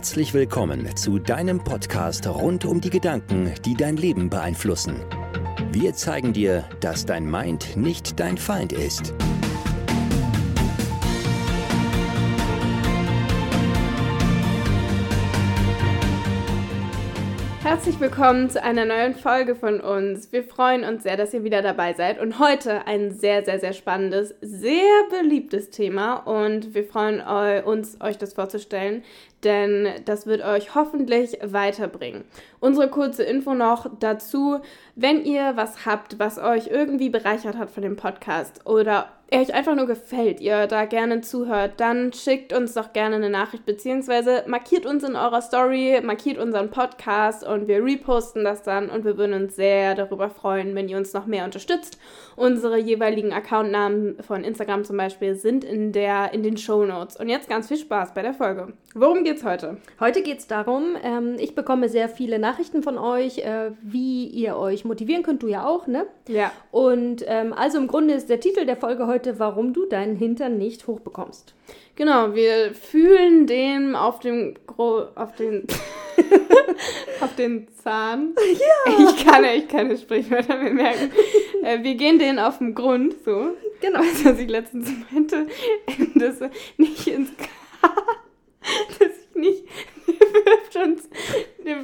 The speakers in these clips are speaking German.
Herzlich willkommen zu deinem Podcast rund um die Gedanken, die dein Leben beeinflussen. Wir zeigen dir, dass dein Mind nicht dein Feind ist. Herzlich willkommen zu einer neuen Folge von uns. Wir freuen uns sehr, dass ihr wieder dabei seid und heute ein sehr, sehr, sehr spannendes, sehr beliebtes Thema und wir freuen uns, euch das vorzustellen, denn das wird euch hoffentlich weiterbringen. Unsere kurze Info noch dazu, wenn ihr was habt, was euch irgendwie bereichert hat von dem Podcast oder er euch einfach nur gefällt, ihr da gerne zuhört, dann schickt uns doch gerne eine Nachricht, beziehungsweise markiert uns in eurer Story, markiert unseren Podcast und wir reposten das dann und wir würden uns sehr darüber freuen, wenn ihr uns noch mehr unterstützt. Unsere jeweiligen Accountnamen von Instagram zum Beispiel sind in, der, in den Show Notes. Und jetzt ganz viel Spaß bei der Folge. Worum geht's heute? Heute geht's darum, ähm, ich bekomme sehr viele Nachrichten von euch, äh, wie ihr euch motivieren könnt, du ja auch, ne? Ja. Und ähm, also im Grunde ist der Titel der Folge heute warum du deinen Hintern nicht hochbekommst. Genau, wir fühlen den auf dem Gro auf den auf den Zahn. Ja. Ich kann echt keine Sprichwörter mehr merken. Äh, wir gehen den auf den Grund, so. Genau. Was ich letztens meinte, dass nicht ins K dass ich nicht wirft uns.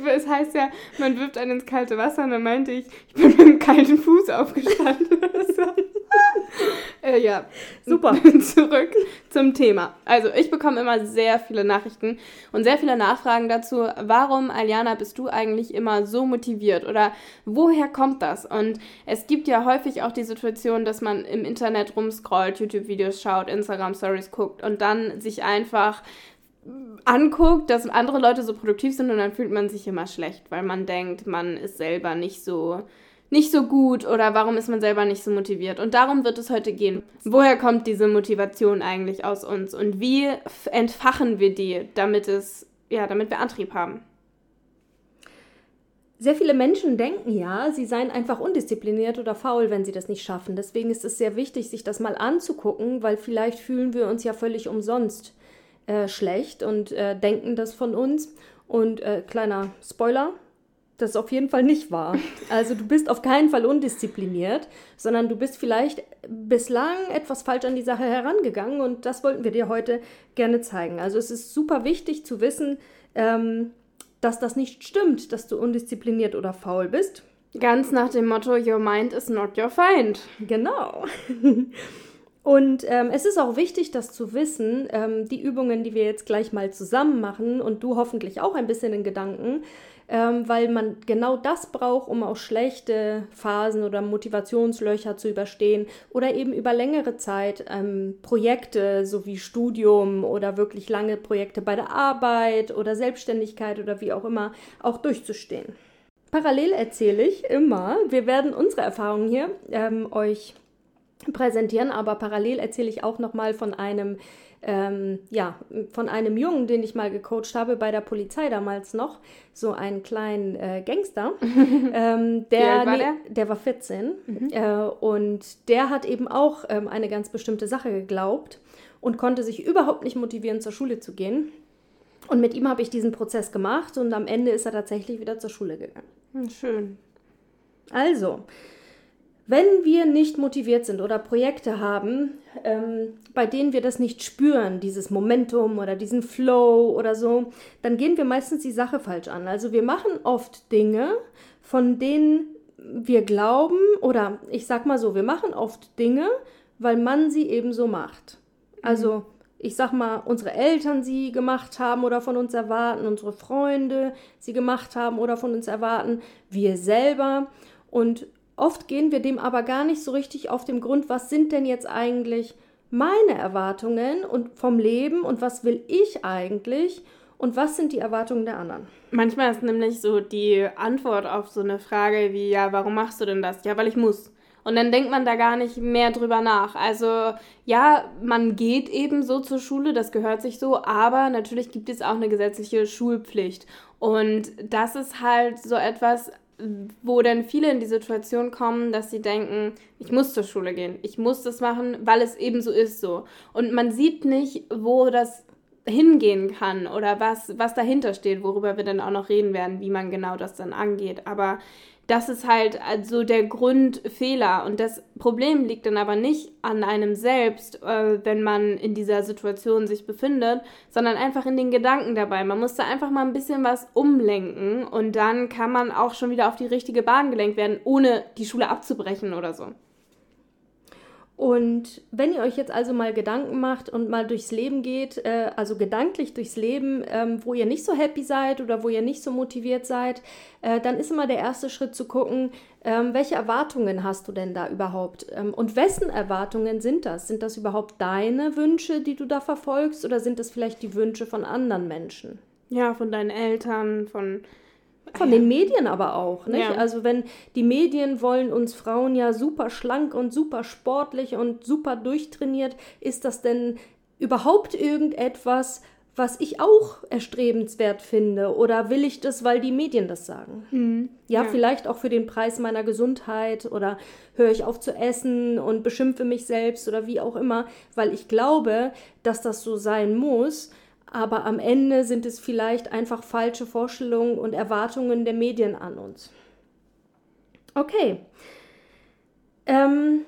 Es heißt ja, man wirft einen ins kalte Wasser und dann meinte ich, ich bin mit dem kalten Fuß aufgestanden. äh, ja, super. Zurück zum Thema. Also, ich bekomme immer sehr viele Nachrichten und sehr viele Nachfragen dazu, warum, Aliana, bist du eigentlich immer so motiviert oder woher kommt das? Und es gibt ja häufig auch die Situation, dass man im Internet rumscrollt, YouTube-Videos schaut, Instagram-Stories guckt und dann sich einfach anguckt, dass andere Leute so produktiv sind und dann fühlt man sich immer schlecht, weil man denkt, man ist selber nicht so nicht so gut oder warum ist man selber nicht so motiviert? Und darum wird es heute gehen. Woher kommt diese Motivation eigentlich aus uns und wie entfachen wir die, damit es ja, damit wir Antrieb haben? Sehr viele Menschen denken ja, sie seien einfach undiszipliniert oder faul, wenn sie das nicht schaffen. Deswegen ist es sehr wichtig, sich das mal anzugucken, weil vielleicht fühlen wir uns ja völlig umsonst äh, schlecht und äh, denken das von uns. Und äh, kleiner Spoiler, das ist auf jeden Fall nicht wahr. Also du bist auf keinen Fall undiszipliniert, sondern du bist vielleicht bislang etwas falsch an die Sache herangegangen und das wollten wir dir heute gerne zeigen. Also es ist super wichtig zu wissen, ähm, dass das nicht stimmt, dass du undiszipliniert oder faul bist. Ganz nach dem Motto, Your mind is not your find. Genau. Und ähm, es ist auch wichtig, das zu wissen, ähm, die Übungen, die wir jetzt gleich mal zusammen machen und du hoffentlich auch ein bisschen in Gedanken, ähm, weil man genau das braucht, um auch schlechte Phasen oder Motivationslöcher zu überstehen oder eben über längere Zeit ähm, Projekte sowie Studium oder wirklich lange Projekte bei der Arbeit oder Selbstständigkeit oder wie auch immer auch durchzustehen. Parallel erzähle ich immer, wir werden unsere Erfahrungen hier ähm, euch präsentieren, aber parallel erzähle ich auch nochmal von einem, ähm, ja, von einem Jungen, den ich mal gecoacht habe bei der Polizei damals noch, so einen kleinen äh, Gangster. ähm, der, war der? der war 14 Mhm. äh, und der hat eben auch ähm, eine ganz bestimmte Sache geglaubt und konnte sich überhaupt nicht motivieren, zur Schule zu gehen. Und mit ihm habe ich diesen Prozess gemacht und am Ende ist er tatsächlich wieder zur Schule gegangen. Hm, schön. Also, wenn wir nicht motiviert sind oder Projekte haben, ähm, bei denen wir das nicht spüren, dieses Momentum oder diesen Flow oder so, dann gehen wir meistens die Sache falsch an. Also wir machen oft Dinge, von denen wir glauben, oder ich sag mal so, wir machen oft Dinge, weil man sie eben so macht. Also ich sag mal, unsere Eltern sie gemacht haben oder von uns erwarten, unsere Freunde sie gemacht haben oder von uns erwarten, wir selber. Und oft gehen wir dem aber gar nicht so richtig auf den Grund, was sind denn jetzt eigentlich meine Erwartungen und vom Leben und was will ich eigentlich und was sind die Erwartungen der anderen. Manchmal ist nämlich so die Antwort auf so eine Frage wie, ja, warum machst du denn das? Ja, weil ich muss. Und dann denkt man da gar nicht mehr drüber nach. Also ja, man geht eben so zur Schule, das gehört sich so, aber natürlich gibt es auch eine gesetzliche Schulpflicht. Und das ist halt so etwas, wo dann viele in die Situation kommen, dass sie denken, ich muss zur Schule gehen, ich muss das machen, weil es eben so ist so. Und man sieht nicht, wo das hingehen kann oder was, was dahinter steht, worüber wir dann auch noch reden werden, wie man genau das dann angeht. Aber das ist halt also der Grundfehler. Und das Problem liegt dann aber nicht an einem selbst, äh, wenn man in dieser Situation sich befindet, sondern einfach in den Gedanken dabei. Man muss da einfach mal ein bisschen was umlenken und dann kann man auch schon wieder auf die richtige Bahn gelenkt werden, ohne die Schule abzubrechen oder so. Und wenn ihr euch jetzt also mal Gedanken macht und mal durchs Leben geht, äh, also gedanklich durchs Leben, ähm, wo ihr nicht so happy seid oder wo ihr nicht so motiviert seid, äh, dann ist immer der erste Schritt zu gucken, ähm, welche Erwartungen hast du denn da überhaupt? Ähm, und wessen Erwartungen sind das? Sind das überhaupt deine Wünsche, die du da verfolgst, oder sind das vielleicht die Wünsche von anderen Menschen? Ja, von deinen Eltern, von von den Medien aber auch, nicht? Ja. Also wenn die Medien wollen uns Frauen ja super schlank und super sportlich und super durchtrainiert, ist das denn überhaupt irgendetwas, was ich auch erstrebenswert finde? Oder will ich das, weil die Medien das sagen? Mhm. Ja, ja, vielleicht auch für den Preis meiner Gesundheit oder höre ich auf zu essen und beschimpfe mich selbst oder wie auch immer, weil ich glaube, dass das so sein muss aber am Ende sind es vielleicht einfach falsche Vorstellungen und Erwartungen der Medien an uns. Okay. Ähm,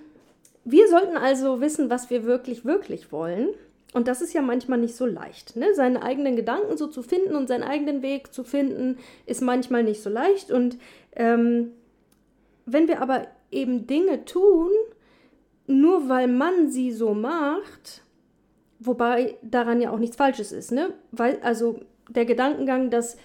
wir sollten also wissen, was wir wirklich, wirklich wollen. Und das ist ja manchmal nicht so leicht. Ne? Seine eigenen Gedanken so zu finden und seinen eigenen Weg zu finden, ist manchmal nicht so leicht. Und ähm, wenn wir aber eben Dinge tun, nur weil man sie so macht, Wobei daran ja auch nichts Falsches ist, ne? Weil, also der Gedankengang, dass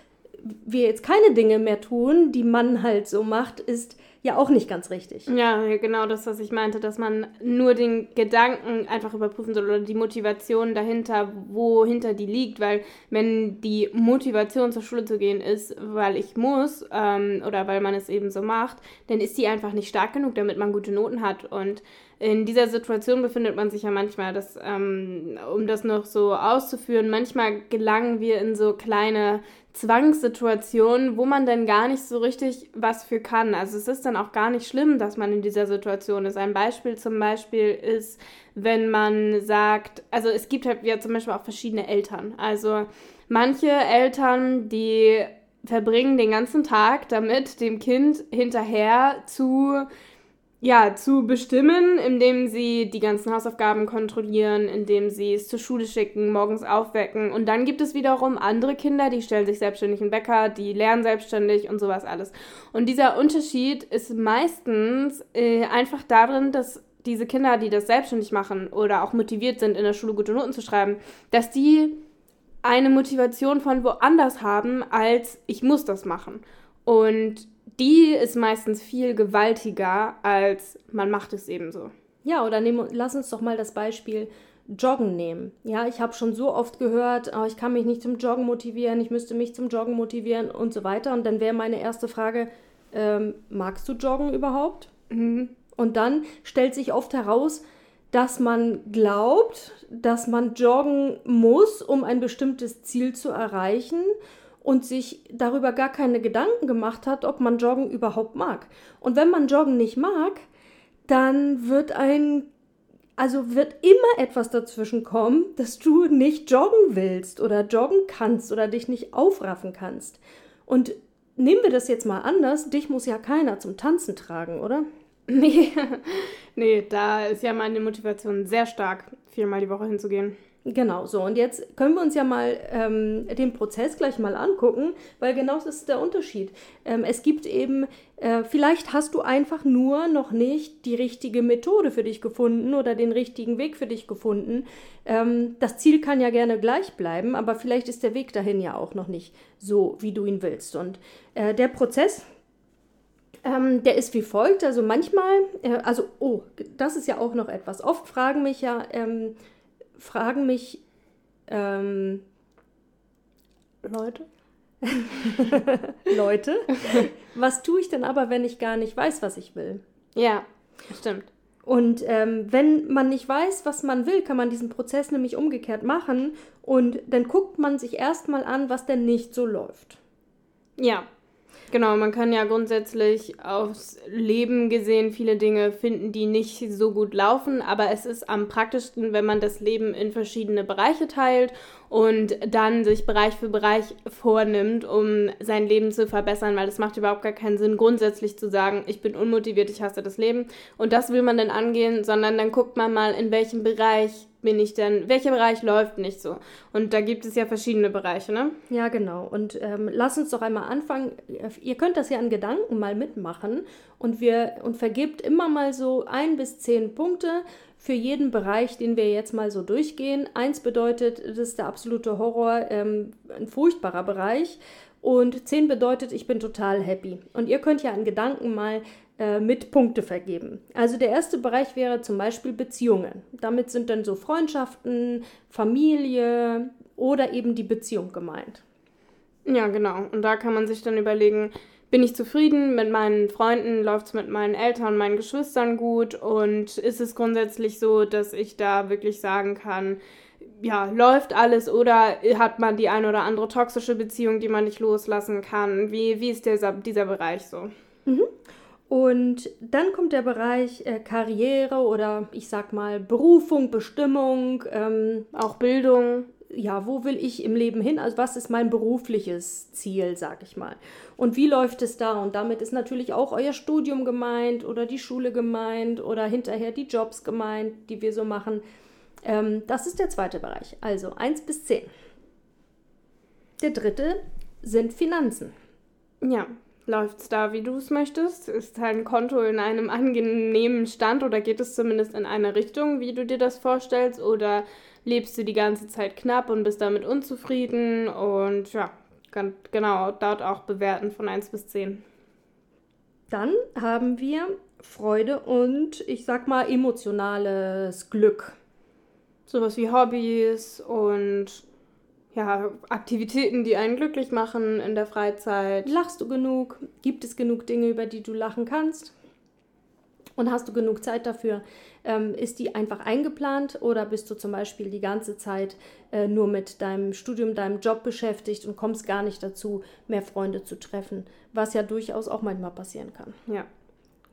wir jetzt keine Dinge mehr tun, die man halt so macht, ist ja auch nicht ganz richtig. Ja, genau das, was ich meinte, dass man nur den Gedanken einfach überprüfen soll oder die Motivation dahinter, wohinter die liegt, weil wenn die Motivation zur Schule zu gehen ist, weil ich muss ähm, oder weil man es eben so macht, dann ist die einfach nicht stark genug, damit man gute Noten hat und in dieser Situation befindet man sich ja manchmal, dass, ähm, um das noch so auszuführen, manchmal gelangen wir in so kleine Zwangssituationen, wo man dann gar nicht so richtig was für kann. Also es ist dann auch gar nicht schlimm, dass man in dieser Situation ist. Ein Beispiel zum Beispiel ist, wenn man sagt, also es gibt halt ja zum Beispiel auch verschiedene Eltern. Also manche Eltern, die verbringen den ganzen Tag damit, dem Kind hinterher zu ja, zu bestimmen, indem sie die ganzen Hausaufgaben kontrollieren, indem sie es zur Schule schicken, morgens aufwecken. Und dann gibt es wiederum andere Kinder, die stellen sich selbstständig einen Wecker, die lernen selbstständig und sowas alles. Und dieser Unterschied ist meistens äh, einfach darin, dass diese Kinder, die das selbstständig machen oder auch motiviert sind, in der Schule gute Noten zu schreiben, dass die eine Motivation von woanders haben, als ich muss das machen. Und die ist meistens viel gewaltiger, als man macht es eben so. Ja, oder nehm, lass uns doch mal das Beispiel Joggen nehmen. Ja, ich habe schon so oft gehört, oh, ich kann mich nicht zum Joggen motivieren, ich müsste mich zum Joggen motivieren und so weiter. Und dann wäre meine erste Frage, ähm, magst du Joggen überhaupt? Mhm. Und dann stellt sich oft heraus, dass man glaubt, dass man joggen muss, um ein bestimmtes Ziel zu erreichen und sich darüber gar keine Gedanken gemacht hat, ob man Joggen überhaupt mag. Und wenn man Joggen nicht mag, dann wird ein, also wird immer etwas dazwischen kommen, dass du nicht joggen willst oder joggen kannst oder dich nicht aufraffen kannst. Und nehmen wir das jetzt mal anders, dich muss ja keiner zum Tanzen tragen, oder? Nee, nee, da ist ja meine Motivation sehr stark, viermal die Woche hinzugehen. Genau, so. Und jetzt können wir uns ja mal ähm, den Prozess gleich mal angucken, weil genau das ist der Unterschied. Ähm, es gibt eben, äh, vielleicht hast du einfach nur noch nicht die richtige Methode für dich gefunden oder den richtigen Weg für dich gefunden. Ähm, das Ziel kann ja gerne gleich bleiben, aber vielleicht ist der Weg dahin ja auch noch nicht so, wie du ihn willst. Und äh, der Prozess, ähm, der ist wie folgt. Also manchmal, äh, also, oh, das ist ja auch noch etwas. Oft fragen mich ja ähm, fragen mich ähm, Leute, Leute, was tue ich denn aber, wenn ich gar nicht weiß, was ich will? Ja, stimmt. Und ähm, wenn man nicht weiß, was man will, kann man diesen Prozess nämlich umgekehrt machen und dann guckt man sich erstmal an, was denn nicht so läuft. Ja. Genau, man kann ja grundsätzlich aufs Leben gesehen viele Dinge finden, die nicht so gut laufen, aber es ist am praktischsten, wenn man das Leben in verschiedene Bereiche teilt und dann sich Bereich für Bereich vornimmt, um sein Leben zu verbessern, weil es macht überhaupt gar keinen Sinn, grundsätzlich zu sagen, ich bin unmotiviert, ich hasse das Leben und das will man dann angehen, sondern dann guckt man mal, in welchem Bereich bin ich denn, welcher Bereich läuft nicht so? Und da gibt es ja verschiedene Bereiche, ne? Ja, genau. Und ähm, lass uns doch einmal anfangen. Ihr könnt das ja an Gedanken mal mitmachen und wir und vergebt immer mal so ein bis zehn Punkte für jeden Bereich, den wir jetzt mal so durchgehen. Eins bedeutet, das ist der absolute Horror, ähm, ein furchtbarer Bereich. Und zehn bedeutet, ich bin total happy. Und ihr könnt ja an Gedanken mal äh, mit Punkte vergeben. Also der erste Bereich wäre zum Beispiel Beziehungen. Damit sind dann so Freundschaften, Familie oder eben die Beziehung gemeint. Ja, genau. Und da kann man sich dann überlegen, bin ich zufrieden mit meinen Freunden, läuft es mit meinen Eltern, meinen Geschwistern gut und ist es grundsätzlich so, dass ich da wirklich sagen kann, ja, läuft alles oder hat man die ein oder andere toxische Beziehung, die man nicht loslassen kann? Wie, wie ist dieser, dieser Bereich so? Mhm. Und dann kommt der Bereich äh, Karriere oder ich sag mal Berufung, Bestimmung, ähm, auch Bildung. Ja, wo will ich im Leben hin? Also was ist mein berufliches Ziel, sag ich mal. Und wie läuft es da? Und damit ist natürlich auch euer Studium gemeint oder die Schule gemeint oder hinterher die Jobs gemeint, die wir so machen. Ähm, das ist der zweite Bereich. Also 1 bis 10. Der dritte sind Finanzen. Ja, Läuft es da, wie du es möchtest? Ist dein Konto in einem angenehmen Stand oder geht es zumindest in eine Richtung, wie du dir das vorstellst? Oder lebst du die ganze Zeit knapp und bist damit unzufrieden? Und ja, kann, genau, dort auch bewerten von 1 bis 10. Dann haben wir Freude und ich sag mal emotionales Glück. Sowas wie Hobbys und ja, Aktivitäten, die einen glücklich machen in der Freizeit. Lachst du genug? Gibt es genug Dinge, über die du lachen kannst? Und hast du genug Zeit dafür? Ähm, ist die einfach eingeplant oder bist du zum Beispiel die ganze Zeit äh, nur mit deinem Studium, deinem Job beschäftigt und kommst gar nicht dazu, mehr Freunde zu treffen? Was ja durchaus auch manchmal passieren kann. Ja.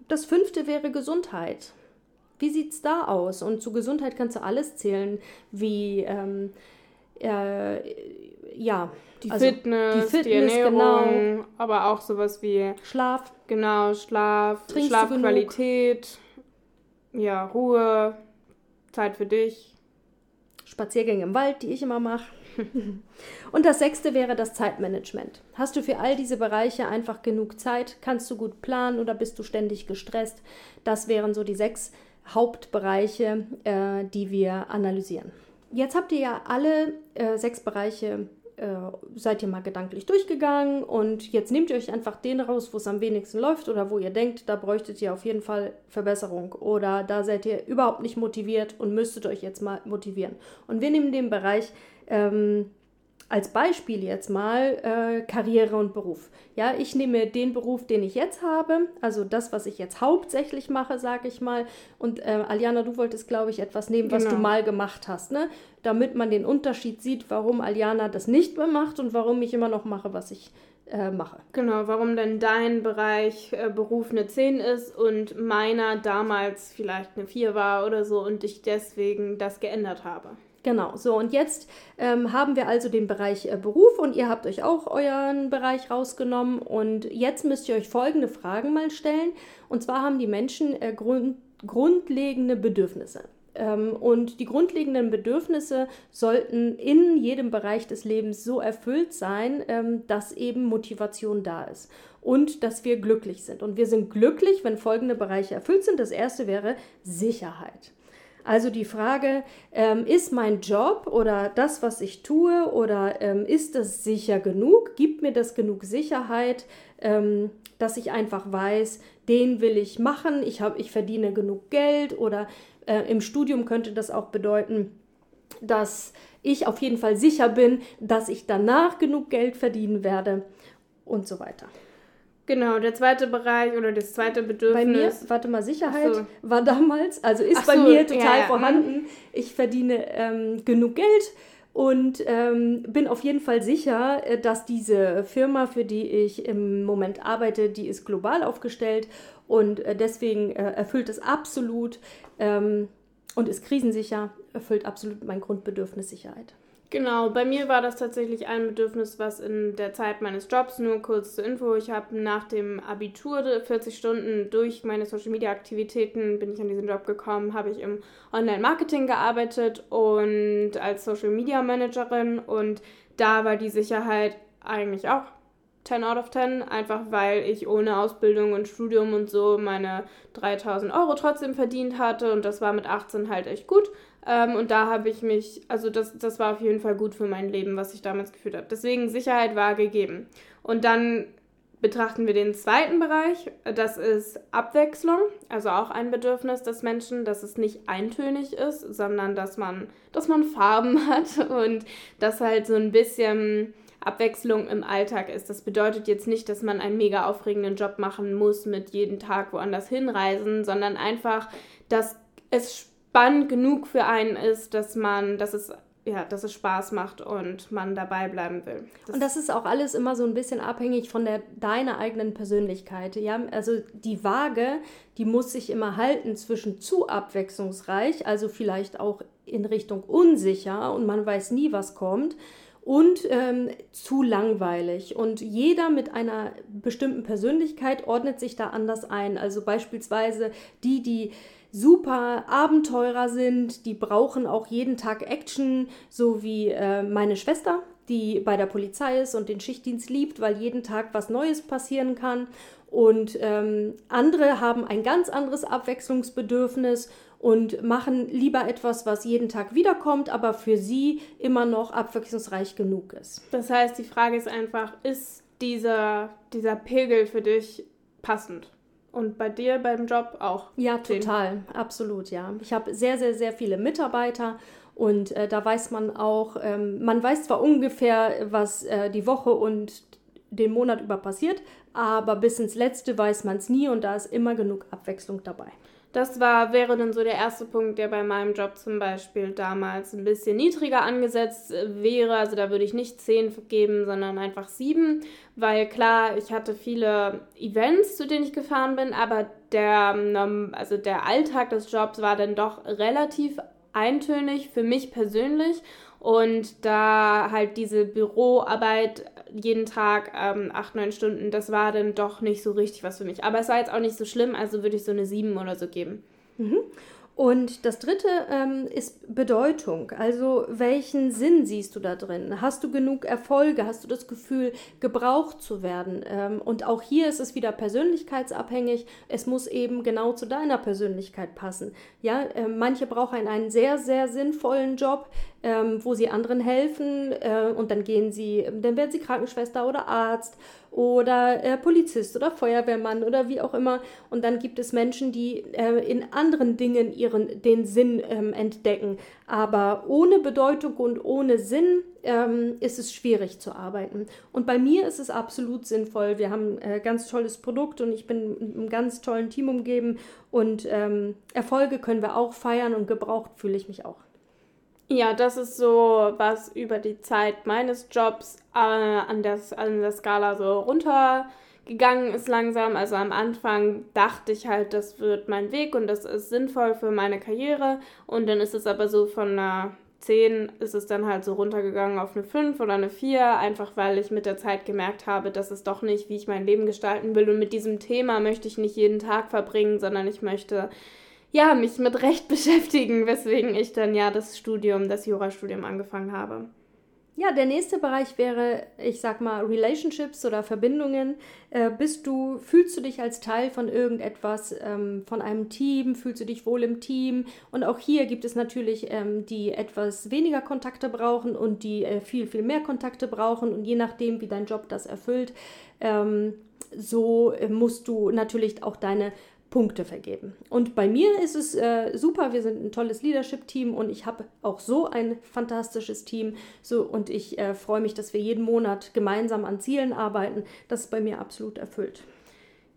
Das fünfte wäre Gesundheit. Wie sieht es da aus? Und zu Gesundheit kannst du alles zählen, wie ähm, äh, ja. Die, also Fitness, die Fitness, die Ernährung, genau. aber auch sowas wie Schlaf. Genau, Schlaf, Trinkst Schlafqualität, ja, Ruhe, Zeit für dich. Spaziergänge im Wald, die ich immer mache. Und das sechste wäre das Zeitmanagement. Hast du für all diese Bereiche einfach genug Zeit? Kannst du gut planen oder bist du ständig gestresst? Das wären so die sechs Hauptbereiche, äh, die wir analysieren. Jetzt habt ihr ja alle äh, sechs Bereiche, äh, seid ihr mal gedanklich durchgegangen und jetzt nehmt ihr euch einfach den raus, wo es am wenigsten läuft oder wo ihr denkt, da bräuchtet ihr auf jeden Fall Verbesserung oder da seid ihr überhaupt nicht motiviert und müsstet euch jetzt mal motivieren. Und wir nehmen den Bereich ähm, als Beispiel jetzt mal äh, Karriere und Beruf. Ja, ich nehme den Beruf, den ich jetzt habe, also das, was ich jetzt hauptsächlich mache, sage ich mal. Und äh, Aliana, du wolltest, glaube ich, etwas nehmen, was genau. du mal gemacht hast, ne? Damit man den Unterschied sieht, warum Aliana das nicht mehr macht und warum ich immer noch mache, was ich äh, mache. Genau, warum denn dein Bereich äh, Beruf eine 10 ist und meiner damals vielleicht eine 4 war oder so und ich deswegen das geändert habe. Genau, so und jetzt ähm, haben wir also den Bereich äh, Beruf und ihr habt euch auch euren Bereich rausgenommen und jetzt müsst ihr euch folgende Fragen mal stellen. Und zwar haben die Menschen äh, grund grundlegende Bedürfnisse. Ähm, und die grundlegenden Bedürfnisse sollten in jedem Bereich des Lebens so erfüllt sein, ähm, dass eben Motivation da ist und dass wir glücklich sind. Und wir sind glücklich, wenn folgende Bereiche erfüllt sind. Das erste wäre Sicherheit. Also die Frage, ähm, ist mein Job oder das, was ich tue, oder ähm, ist das sicher genug? Gibt mir das genug Sicherheit, ähm, dass ich einfach weiß, den will ich machen, ich, hab, ich verdiene genug Geld oder äh, im Studium könnte das auch bedeuten, dass ich auf jeden Fall sicher bin, dass ich danach genug Geld verdienen werde und so weiter. Genau, der zweite Bereich oder das zweite Bedürfnis. Bei mir, warte mal, Sicherheit so. war damals, also ist Ach bei so, mir total ja, ja. vorhanden. Ich verdiene ähm, genug Geld und ähm, bin auf jeden Fall sicher, äh, dass diese Firma, für die ich im Moment arbeite, die ist global aufgestellt und äh, deswegen äh, erfüllt es absolut ähm, und ist krisensicher, erfüllt absolut mein Grundbedürfnis Sicherheit. Genau, bei mir war das tatsächlich ein Bedürfnis, was in der Zeit meines Jobs, nur kurz zur Info, ich habe nach dem Abitur 40 Stunden durch meine Social-Media-Aktivitäten bin ich an diesen Job gekommen, habe ich im Online-Marketing gearbeitet und als Social-Media-Managerin und da war die Sicherheit eigentlich auch 10 out of 10, einfach weil ich ohne Ausbildung und Studium und so meine 3000 Euro trotzdem verdient hatte und das war mit 18 halt echt gut. Ähm, und da habe ich mich, also das, das war auf jeden Fall gut für mein Leben, was ich damals geführt habe. Deswegen Sicherheit war gegeben. Und dann betrachten wir den zweiten Bereich. Das ist Abwechslung, also auch ein Bedürfnis des Menschen, dass es nicht eintönig ist, sondern dass man, dass man Farben hat und dass halt so ein bisschen Abwechslung im Alltag ist. Das bedeutet jetzt nicht, dass man einen mega aufregenden Job machen muss mit jeden Tag woanders hinreisen, sondern einfach, dass es spannend genug für einen ist, dass man, dass es ja, dass es Spaß macht und man dabei bleiben will. Das und das ist auch alles immer so ein bisschen abhängig von der deiner eigenen Persönlichkeit. Ja, also die Waage, die muss sich immer halten zwischen zu abwechslungsreich, also vielleicht auch in Richtung unsicher und man weiß nie, was kommt. Und ähm, zu langweilig. Und jeder mit einer bestimmten Persönlichkeit ordnet sich da anders ein. Also beispielsweise die, die super Abenteurer sind, die brauchen auch jeden Tag Action, so wie äh, meine Schwester, die bei der Polizei ist und den Schichtdienst liebt, weil jeden Tag was Neues passieren kann. Und ähm, andere haben ein ganz anderes Abwechslungsbedürfnis und machen lieber etwas, was jeden Tag wiederkommt, aber für sie immer noch abwechslungsreich genug ist. Das heißt, die Frage ist einfach, ist dieser, dieser Pegel für dich passend? Und bei dir beim Job auch? Ja, total, absolut, ja. Ich habe sehr, sehr, sehr viele Mitarbeiter und äh, da weiß man auch, ähm, man weiß zwar ungefähr, was äh, die Woche und den Monat über passiert, aber bis ins Letzte weiß man es nie und da ist immer genug Abwechslung dabei. Das war, wäre dann so der erste Punkt, der bei meinem Job zum Beispiel damals ein bisschen niedriger angesetzt wäre. Also da würde ich nicht 10 geben, sondern einfach 7. Weil klar, ich hatte viele Events, zu denen ich gefahren bin, aber der, also der Alltag des Jobs war dann doch relativ eintönig für mich persönlich. Und da halt diese Büroarbeit jeden Tag ähm, acht, neun Stunden, das war dann doch nicht so richtig was für mich. Aber es war jetzt auch nicht so schlimm, also würde ich so eine sieben oder so geben. Mhm. Und das dritte ähm, ist Bedeutung. Also welchen Sinn siehst du da drin? Hast du genug Erfolge? Hast du das Gefühl, gebraucht zu werden? Ähm, und auch hier ist es wieder persönlichkeitsabhängig. Es muss eben genau zu deiner Persönlichkeit passen. Ja, äh, manche brauchen einen sehr, sehr sinnvollen Job, ähm, wo sie anderen helfen äh, und dann gehen sie, dann werden sie Krankenschwester oder Arzt oder äh, Polizist oder Feuerwehrmann oder wie auch immer. Und dann gibt es Menschen, die äh, in anderen Dingen ihren, den Sinn ähm, entdecken. Aber ohne Bedeutung und ohne Sinn ähm, ist es schwierig zu arbeiten. Und bei mir ist es absolut sinnvoll. Wir haben ein äh, ganz tolles Produkt und ich bin mit einem ganz tollen Team umgeben. Und ähm, Erfolge können wir auch feiern und gebraucht fühle ich mich auch. Ja, das ist so, was über die Zeit meines Jobs äh, an, der, an der Skala so runtergegangen ist langsam. Also am Anfang dachte ich halt, das wird mein Weg und das ist sinnvoll für meine Karriere. Und dann ist es aber so von einer 10 ist es dann halt so runtergegangen auf eine 5 oder eine 4, einfach weil ich mit der Zeit gemerkt habe, dass es doch nicht, wie ich mein Leben gestalten will. Und mit diesem Thema möchte ich nicht jeden Tag verbringen, sondern ich möchte ja, mich mit Recht beschäftigen, weswegen ich dann ja das Studium, das Jurastudium angefangen habe. Ja, der nächste Bereich wäre, ich sag mal, Relationships oder Verbindungen. Äh, bist du, fühlst du dich als Teil von irgendetwas, ähm, von einem Team? Fühlst du dich wohl im Team? Und auch hier gibt es natürlich ähm, die etwas weniger Kontakte brauchen und die äh, viel, viel mehr Kontakte brauchen. Und je nachdem, wie dein Job das erfüllt, ähm, so äh, musst du natürlich auch deine Punkte vergeben. Und bei mir ist es äh, super, wir sind ein tolles Leadership-Team und ich habe auch so ein fantastisches Team. So, und ich äh, freue mich, dass wir jeden Monat gemeinsam an Zielen arbeiten. Das ist bei mir absolut erfüllt.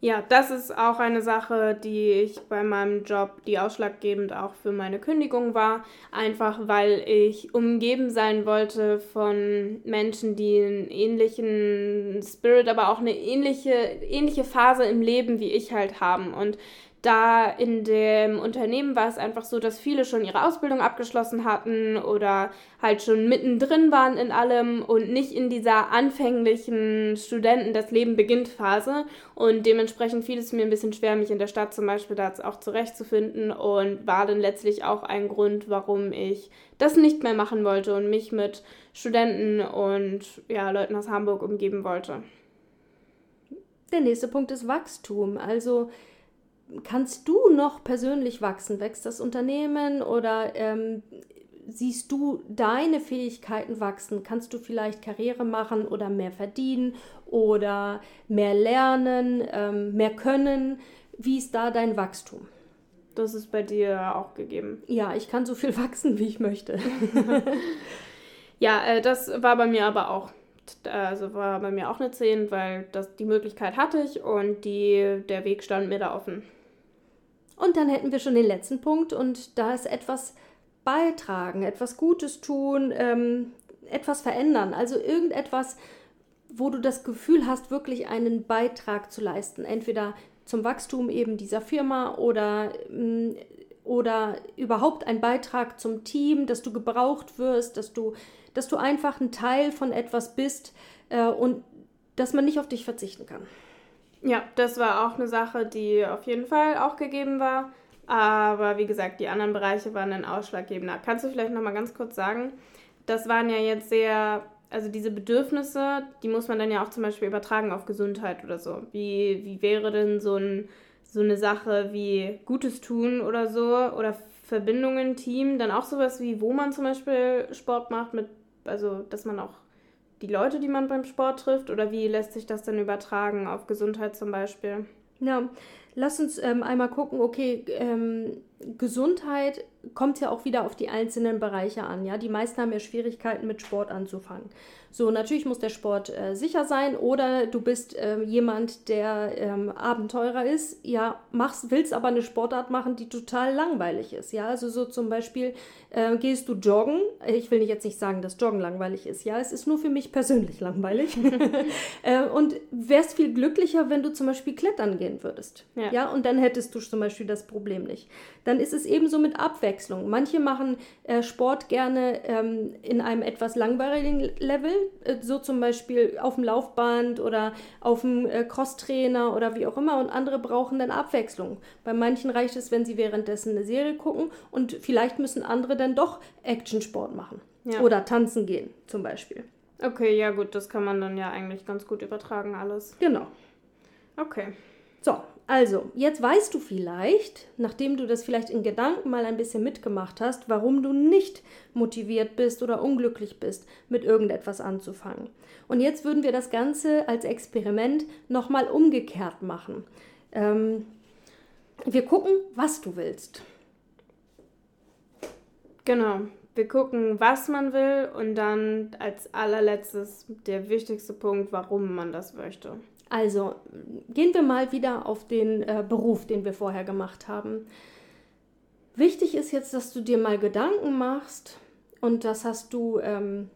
Ja, das ist auch eine Sache, die ich bei meinem Job, die ausschlaggebend auch für meine Kündigung war. Einfach weil ich umgeben sein wollte von Menschen, die einen ähnlichen Spirit, aber auch eine ähnliche, ähnliche Phase im Leben wie ich halt haben. Und da in dem Unternehmen war es einfach so, dass viele schon ihre Ausbildung abgeschlossen hatten oder halt schon mittendrin waren in allem und nicht in dieser anfänglichen Studenten das Leben beginnt Phase. Und dementsprechend fiel es mir ein bisschen schwer, mich in der Stadt zum Beispiel da auch zurechtzufinden und war dann letztlich auch ein Grund, warum ich das nicht mehr machen wollte und mich mit Studenten und ja, Leuten aus Hamburg umgeben wollte. Der nächste Punkt ist Wachstum. Also kannst du noch persönlich wachsen? Wächst das Unternehmen oder ähm, siehst du deine Fähigkeiten wachsen? Kannst du vielleicht Karriere machen oder mehr verdienen oder mehr lernen, ähm, mehr können? Wie ist da dein Wachstum? Das ist bei dir auch gegeben. Ja, ich kann so viel wachsen, wie ich möchte. ja, äh, das war bei mir aber auch. Also war bei mir auch eine 10, weil das, die Möglichkeit hatte ich und die, der Weg stand mir da offen. Und dann hätten wir schon den letzten Punkt und da ist etwas beitragen, etwas Gutes tun, ähm, etwas verändern. Also irgendetwas, wo du das Gefühl hast, wirklich einen Beitrag zu leisten. Entweder zum Wachstum eben dieser Firma oder, ähm, oder überhaupt ein Beitrag zum Team, dass du gebraucht wirst, dass du, dass du einfach ein Teil von etwas bist äh, und dass man nicht auf dich verzichten kann. Ja, das war auch eine Sache, die auf jeden Fall auch gegeben war. Aber wie gesagt, die anderen Bereiche waren dann ausschlaggebender. Kannst du vielleicht nochmal ganz kurz sagen, das waren ja jetzt sehr, also diese Bedürfnisse, die muss man dann ja auch zum Beispiel übertragen auf Gesundheit oder so. Wie, wie wäre denn so, ein, so eine Sache wie Gutes tun oder so oder Verbindungen, Team, dann auch sowas wie, wo man zum Beispiel Sport macht, mit, also dass man auch die Leute, die man beim Sport trifft? Oder wie lässt sich das denn übertragen auf Gesundheit zum Beispiel? Ja, lass uns ähm, einmal gucken, okay, ähm, Gesundheit kommt ja auch wieder auf die einzelnen Bereiche an. Ja, die meisten haben ja Schwierigkeiten mit Sport anzufangen. So, natürlich muss der Sport äh, sicher sein oder du bist äh, jemand, der ähm, Abenteurer ist. Ja, machst, willst aber eine Sportart machen, die total langweilig ist. Ja, also so zum Beispiel äh, gehst du joggen. Ich will jetzt nicht sagen, dass Joggen langweilig ist. Ja, es ist nur für mich persönlich langweilig. Äh, und wärst viel glücklicher, wenn du zum Beispiel klettern gehen würdest. Ja. ja, und dann hättest du zum Beispiel das Problem nicht. Dann ist es ebenso mit Abwechslung. Manche machen äh, Sport gerne ähm, in einem etwas langweiligen Level äh, so zum Beispiel auf dem Laufband oder auf dem äh, Crosstrainer oder wie auch immer. Und andere brauchen dann Abwechslung. Bei manchen reicht es, wenn sie währenddessen eine Serie gucken und vielleicht müssen andere dann doch Actionsport machen. Ja. Oder tanzen gehen zum Beispiel. Okay, ja gut, das kann man dann ja eigentlich ganz gut übertragen alles. Genau. Okay. So, also, jetzt weißt du vielleicht, nachdem du das vielleicht in Gedanken mal ein bisschen mitgemacht hast, warum du nicht motiviert bist oder unglücklich bist, mit irgendetwas anzufangen. Und jetzt würden wir das Ganze als Experiment nochmal umgekehrt machen. Ähm, wir gucken, was du willst. Genau. Wir gucken, was man will und dann als allerletztes der wichtigste Punkt, warum man das möchte. Also gehen wir mal wieder auf den äh, Beruf, den wir vorher gemacht haben. Wichtig ist jetzt, dass du dir mal Gedanken machst und das hast du, ähm,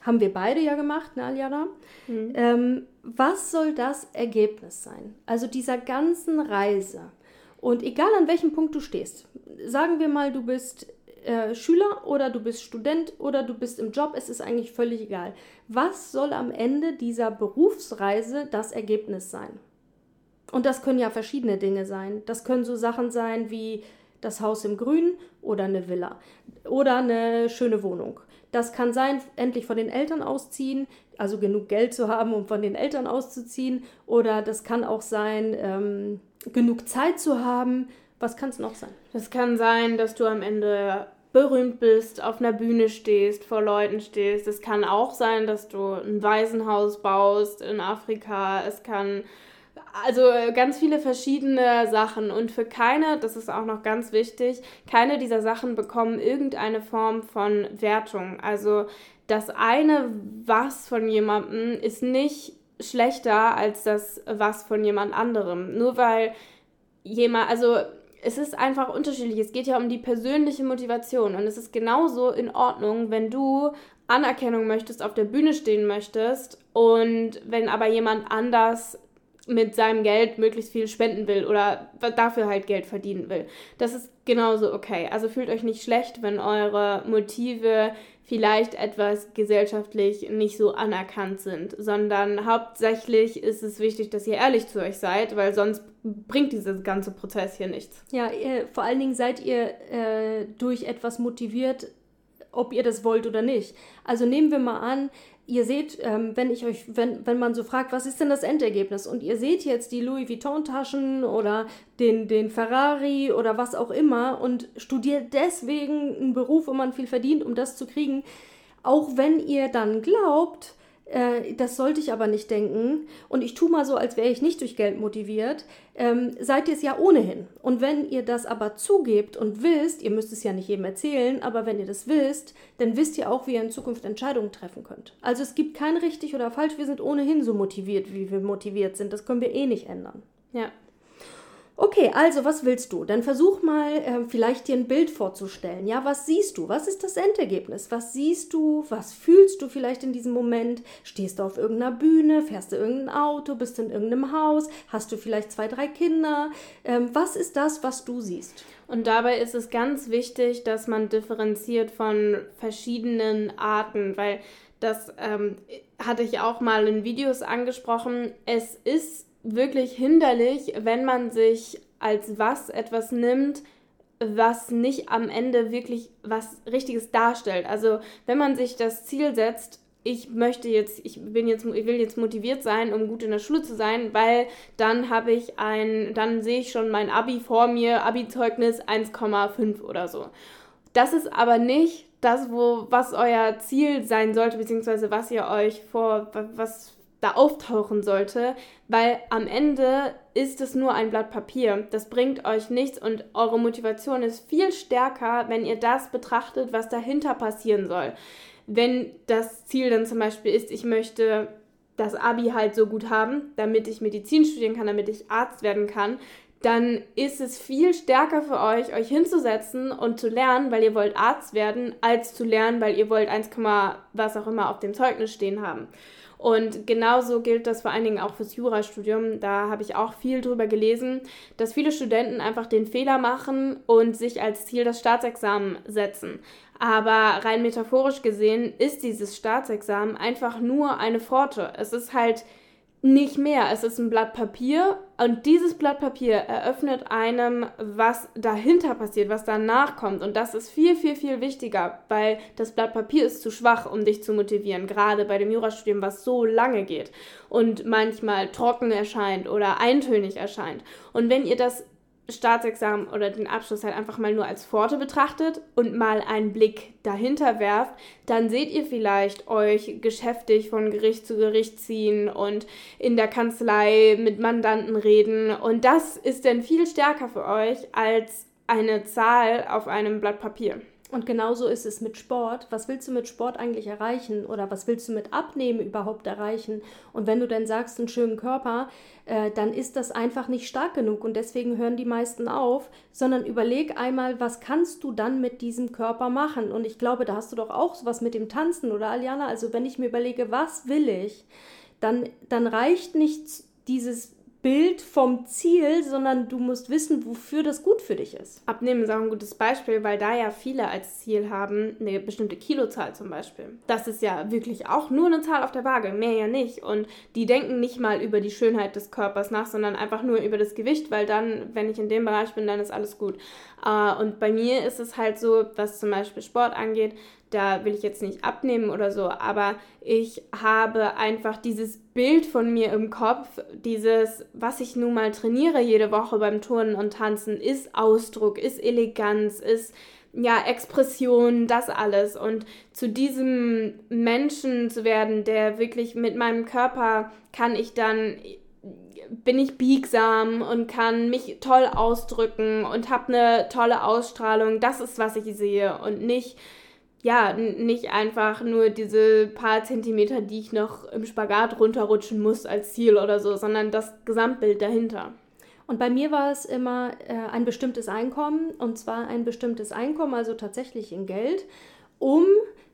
haben wir beide ja gemacht, ne, Aljana? Mhm. Ähm, was soll das Ergebnis sein? Also dieser ganzen Reise. Und egal an welchem Punkt du stehst, sagen wir mal, du bist äh, Schüler oder du bist Student oder du bist im Job, es ist eigentlich völlig egal. Was soll am Ende dieser Berufsreise das Ergebnis sein? Und das können ja verschiedene Dinge sein. Das können so Sachen sein wie das Haus im Grün oder eine Villa oder eine schöne Wohnung. Das kann sein, endlich von den Eltern ausziehen, also genug Geld zu haben, um von den Eltern auszuziehen. Oder das kann auch sein, ähm, genug Zeit zu haben, was kann es noch sein? Es kann sein, dass du am Ende berühmt bist, auf einer Bühne stehst, vor Leuten stehst. Es kann auch sein, dass du ein Waisenhaus baust in Afrika. Es kann also ganz viele verschiedene Sachen und für keine, das ist auch noch ganz wichtig, keine dieser Sachen bekommen irgendeine Form von Wertung. Also das eine was von jemandem ist nicht schlechter als das was von jemand anderem. Nur weil jemand, also es ist einfach unterschiedlich. Es geht ja um die persönliche Motivation und es ist genauso in Ordnung, wenn du Anerkennung möchtest, auf der Bühne stehen möchtest und wenn aber jemand anders mit seinem Geld möglichst viel spenden will oder dafür halt Geld verdienen will. Das ist genauso okay. Also fühlt euch nicht schlecht, wenn eure Motive vielleicht etwas gesellschaftlich nicht so anerkannt sind, sondern hauptsächlich ist es wichtig, dass ihr ehrlich zu euch seid, weil sonst bringt dieses ganze Prozess hier nichts. Ja, ihr, vor allen Dingen seid ihr äh, durch etwas motiviert, ob ihr das wollt oder nicht. Also nehmen wir mal an, ihr seht, ähm, wenn ich euch, wenn, wenn man so fragt, was ist denn das Endergebnis? Und ihr seht jetzt die Louis Vuitton-Taschen oder den, den Ferrari oder was auch immer und studiert deswegen einen Beruf, wo man viel verdient, um das zu kriegen. Auch wenn ihr dann glaubt, äh, das sollte ich aber nicht denken und ich tue mal so, als wäre ich nicht durch Geld motiviert, ähm, seid ihr es ja ohnehin. Und wenn ihr das aber zugebt und wisst, ihr müsst es ja nicht jedem erzählen, aber wenn ihr das wisst, dann wisst ihr auch, wie ihr in Zukunft Entscheidungen treffen könnt. Also es gibt kein richtig oder falsch, wir sind ohnehin so motiviert, wie wir motiviert sind. Das können wir eh nicht ändern. Ja. Okay, also was willst du? Dann versuch mal äh, vielleicht dir ein Bild vorzustellen. Ja, was siehst du? Was ist das Endergebnis? Was siehst du? Was fühlst du vielleicht in diesem Moment? Stehst du auf irgendeiner Bühne? Fährst du irgendein Auto? Bist du in irgendeinem Haus? Hast du vielleicht zwei, drei Kinder? Ähm, was ist das, was du siehst? Und dabei ist es ganz wichtig, dass man differenziert von verschiedenen Arten, weil das ähm, hatte ich auch mal in Videos angesprochen. Es ist wirklich hinderlich, wenn man sich als was etwas nimmt, was nicht am Ende wirklich was Richtiges darstellt. Also wenn man sich das Ziel setzt, ich möchte jetzt, ich bin jetzt, ich will jetzt motiviert sein, um gut in der Schule zu sein, weil dann habe ich ein, dann sehe ich schon mein Abi vor mir, Abi-Zeugnis 1,5 oder so. Das ist aber nicht das, wo, was euer Ziel sein sollte, beziehungsweise was ihr euch vor, was da auftauchen sollte, weil am Ende ist es nur ein Blatt Papier. Das bringt euch nichts und eure Motivation ist viel stärker, wenn ihr das betrachtet, was dahinter passieren soll. Wenn das Ziel dann zum Beispiel ist, ich möchte das Abi halt so gut haben, damit ich Medizin studieren kann, damit ich Arzt werden kann, dann ist es viel stärker für euch, euch hinzusetzen und zu lernen, weil ihr wollt Arzt werden, als zu lernen, weil ihr wollt 1, was auch immer auf dem Zeugnis stehen haben. Und genauso gilt das vor allen Dingen auch fürs Jurastudium. Da habe ich auch viel drüber gelesen, dass viele Studenten einfach den Fehler machen und sich als Ziel das Staatsexamen setzen. Aber rein metaphorisch gesehen ist dieses Staatsexamen einfach nur eine Pforte. Es ist halt nicht mehr. Es ist ein Blatt Papier und dieses Blatt Papier eröffnet einem, was dahinter passiert, was danach kommt. Und das ist viel, viel, viel wichtiger, weil das Blatt Papier ist zu schwach, um dich zu motivieren, gerade bei dem Jurastudium, was so lange geht und manchmal trocken erscheint oder eintönig erscheint. Und wenn ihr das Staatsexamen oder den Abschluss halt einfach mal nur als Pforte betrachtet und mal einen Blick dahinter werft, dann seht ihr vielleicht euch geschäftig von Gericht zu Gericht ziehen und in der Kanzlei mit Mandanten reden. Und das ist dann viel stärker für euch als eine Zahl auf einem Blatt Papier. Und genauso ist es mit Sport. Was willst du mit Sport eigentlich erreichen? Oder was willst du mit Abnehmen überhaupt erreichen? Und wenn du dann sagst, einen schönen Körper, äh, dann ist das einfach nicht stark genug. Und deswegen hören die meisten auf, sondern überleg einmal, was kannst du dann mit diesem Körper machen? Und ich glaube, da hast du doch auch sowas mit dem Tanzen, oder Aliana? Also wenn ich mir überlege, was will ich, dann, dann reicht nicht dieses Bild vom Ziel, sondern du musst wissen, wofür das gut für dich ist. Abnehmen ist auch ein gutes Beispiel, weil da ja viele als Ziel haben, eine bestimmte Kilozahl zum Beispiel. Das ist ja wirklich auch nur eine Zahl auf der Waage, mehr ja nicht. Und die denken nicht mal über die Schönheit des Körpers nach, sondern einfach nur über das Gewicht, weil dann, wenn ich in dem Bereich bin, dann ist alles gut. Äh, und bei mir ist es halt so, was zum Beispiel Sport angeht, da will ich jetzt nicht abnehmen oder so, aber ich habe einfach dieses Bild von mir im Kopf, dieses, was ich nun mal trainiere jede Woche beim Turnen und Tanzen, ist Ausdruck, ist Eleganz, ist ja, Expression, das alles. Und zu diesem Menschen zu werden, der wirklich mit meinem Körper kann ich dann bin ich biegsam und kann mich toll ausdrücken und habe eine tolle Ausstrahlung. Das ist, was ich sehe und nicht ja, nicht einfach nur diese paar Zentimeter, die ich noch im Spagat runterrutschen muss als Ziel oder so, sondern das Gesamtbild dahinter. Und bei mir war es immer äh, ein bestimmtes Einkommen, und zwar ein bestimmtes Einkommen, also tatsächlich in Geld, um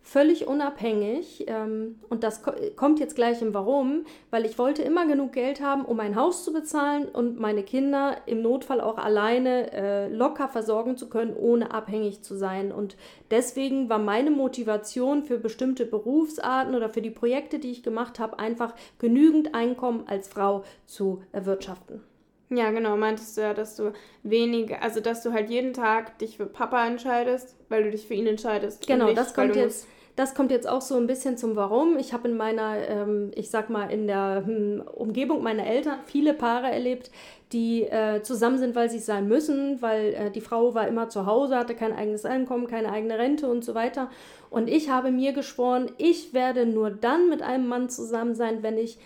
völlig unabhängig, ähm, und das ko kommt jetzt gleich im Warum, weil ich wollte immer genug Geld haben, um ein Haus zu bezahlen und meine Kinder im Notfall auch alleine äh, locker versorgen zu können, ohne abhängig zu sein. Und deswegen war meine Motivation für bestimmte Berufsarten oder für die Projekte, die ich gemacht habe, einfach genügend Einkommen als Frau zu erwirtschaften. Ja, genau, meintest du ja, dass du wenige, also dass du halt jeden Tag dich für Papa entscheidest, weil du dich für ihn entscheidest. Genau, nicht, das kommt jetzt das kommt jetzt auch so ein bisschen zum Warum. Ich habe in meiner, ähm, ich sag mal, in der hm, Umgebung meiner Eltern viele Paare erlebt, die äh, zusammen sind, weil sie es sein müssen, weil äh, die Frau war immer zu Hause, hatte kein eigenes Einkommen, keine eigene Rente und so weiter. Und ich habe mir geschworen, ich werde nur dann mit einem Mann zusammen sein, wenn ich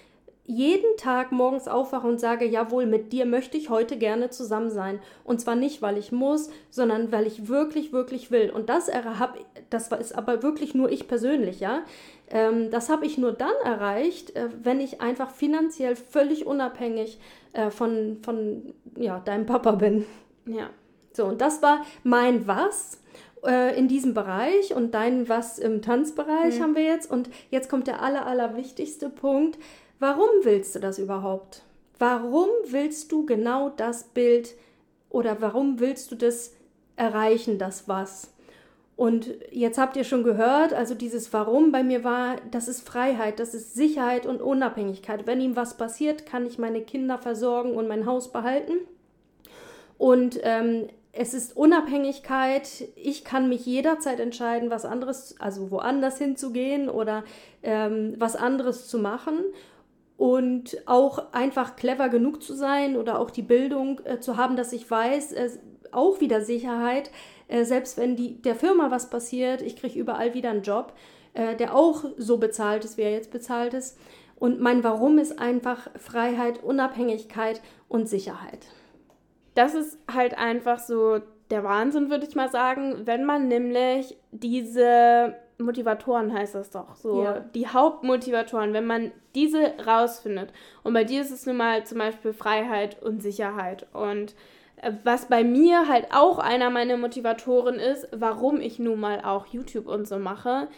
jeden Tag morgens aufwache und sage, jawohl, mit dir möchte ich heute gerne zusammen sein. Und zwar nicht, weil ich muss, sondern weil ich wirklich, wirklich will. Und das, hab, das ist aber wirklich nur ich persönlich, ja. Ähm, das habe ich nur dann erreicht, äh, wenn ich einfach finanziell völlig unabhängig äh, von, von ja, deinem Papa bin. Ja. So, und das war mein Was äh, in diesem Bereich und dein Was im Tanzbereich mhm. haben wir jetzt. Und jetzt kommt der aller, aller wichtigste Punkt. Warum willst du das überhaupt? Warum willst du genau das Bild oder warum willst du das erreichen, das was? Und jetzt habt ihr schon gehört, also dieses Warum bei mir war, das ist Freiheit, das ist Sicherheit und Unabhängigkeit. Wenn ihm was passiert, kann ich meine Kinder versorgen und mein Haus behalten. Und ähm, es ist Unabhängigkeit. Ich kann mich jederzeit entscheiden, was anderes, also woanders hinzugehen oder ähm, was anderes zu machen und auch einfach clever genug zu sein oder auch die Bildung äh, zu haben, dass ich weiß, äh, auch wieder Sicherheit, äh, selbst wenn die, der Firma was passiert, ich kriege überall wieder einen Job, äh, der auch so bezahlt ist, wie er jetzt bezahlt ist. Und mein Warum ist einfach Freiheit, Unabhängigkeit und Sicherheit. Das ist halt einfach so der Wahnsinn, würde ich mal sagen, wenn man nämlich diese Motivatoren heißt das doch. So ja. die Hauptmotivatoren, wenn man diese rausfindet. Und bei dir ist es nun mal zum Beispiel Freiheit und Sicherheit. Und äh, was bei mir halt auch einer meiner Motivatoren ist, warum ich nun mal auch YouTube und so mache,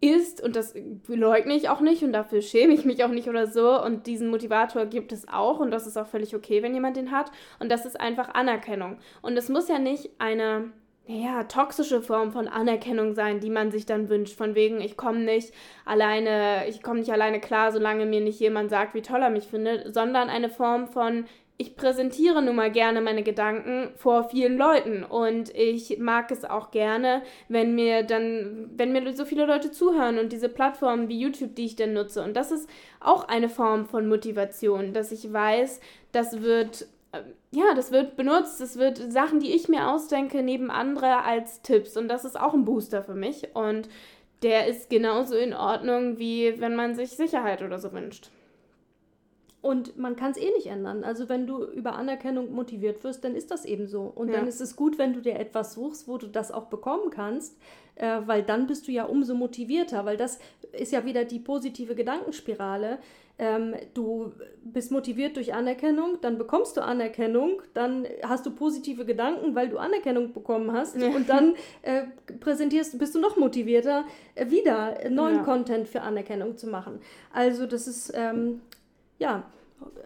ist, und das leugne ich auch nicht und dafür schäme ich mich auch nicht oder so, und diesen Motivator gibt es auch und das ist auch völlig okay, wenn jemand den hat, und das ist einfach Anerkennung. Und es muss ja nicht eine ja, toxische Form von Anerkennung sein, die man sich dann wünscht. Von wegen, ich komme nicht alleine, ich komme nicht alleine klar, solange mir nicht jemand sagt, wie toll er mich findet, sondern eine Form von, ich präsentiere nun mal gerne meine Gedanken vor vielen Leuten und ich mag es auch gerne, wenn mir dann, wenn mir so viele Leute zuhören und diese Plattformen wie YouTube, die ich dann nutze. Und das ist auch eine Form von Motivation, dass ich weiß, das wird ja, das wird benutzt, das wird Sachen, die ich mir ausdenke, neben andere als Tipps. Und das ist auch ein Booster für mich. Und der ist genauso in Ordnung, wie wenn man sich Sicherheit oder so wünscht. Und man kann es eh nicht ändern. Also wenn du über Anerkennung motiviert wirst, dann ist das eben so. Und ja. dann ist es gut, wenn du dir etwas suchst, wo du das auch bekommen kannst, äh, weil dann bist du ja umso motivierter, weil das ist ja wieder die positive Gedankenspirale. Ähm, du bist motiviert durch Anerkennung, dann bekommst du Anerkennung, dann hast du positive Gedanken, weil du Anerkennung bekommen hast ja. und dann äh, präsentierst, bist du noch motivierter, äh, wieder neuen ja. Content für Anerkennung zu machen. Also das ist ähm, ja,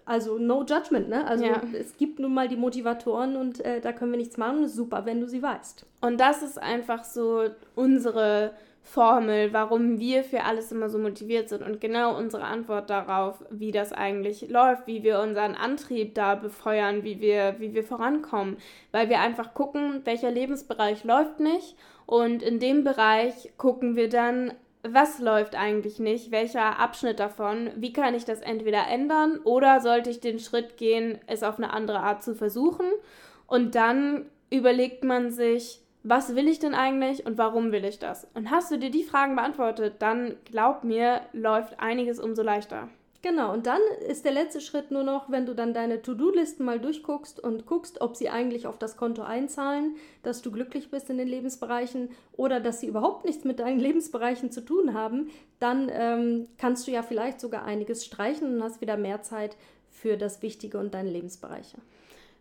also no judgment, ne? Also ja. es gibt nun mal die Motivatoren und äh, da können wir nichts machen. Super, wenn du sie weißt. Und das ist einfach so unsere Formel, warum wir für alles immer so motiviert sind und genau unsere Antwort darauf, wie das eigentlich läuft, wie wir unseren Antrieb da befeuern, wie wir, wie wir vorankommen, weil wir einfach gucken, welcher Lebensbereich läuft nicht und in dem Bereich gucken wir dann, was läuft eigentlich nicht, welcher Abschnitt davon, wie kann ich das entweder ändern oder sollte ich den Schritt gehen, es auf eine andere Art zu versuchen. Und dann überlegt man sich, was will ich denn eigentlich und warum will ich das? Und hast du dir die Fragen beantwortet, dann glaub mir, läuft einiges umso leichter. Genau, und dann ist der letzte Schritt nur noch, wenn du dann deine To-Do-Listen mal durchguckst und guckst, ob sie eigentlich auf das Konto einzahlen, dass du glücklich bist in den Lebensbereichen oder dass sie überhaupt nichts mit deinen Lebensbereichen zu tun haben, dann ähm, kannst du ja vielleicht sogar einiges streichen und hast wieder mehr Zeit für das Wichtige und deine Lebensbereiche.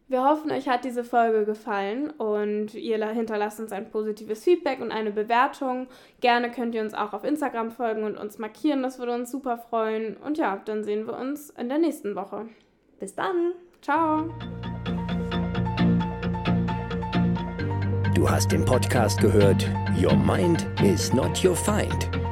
Wir hoffen, euch hat diese Folge gefallen und ihr hinterlasst uns ein positives Feedback und eine Bewertung. Gerne könnt ihr uns auch auf Instagram folgen und uns markieren, das würde uns super freuen. Und ja, dann sehen wir uns in der nächsten Woche. Bis dann. Ciao. Du hast den Podcast gehört Your Mind is not your Find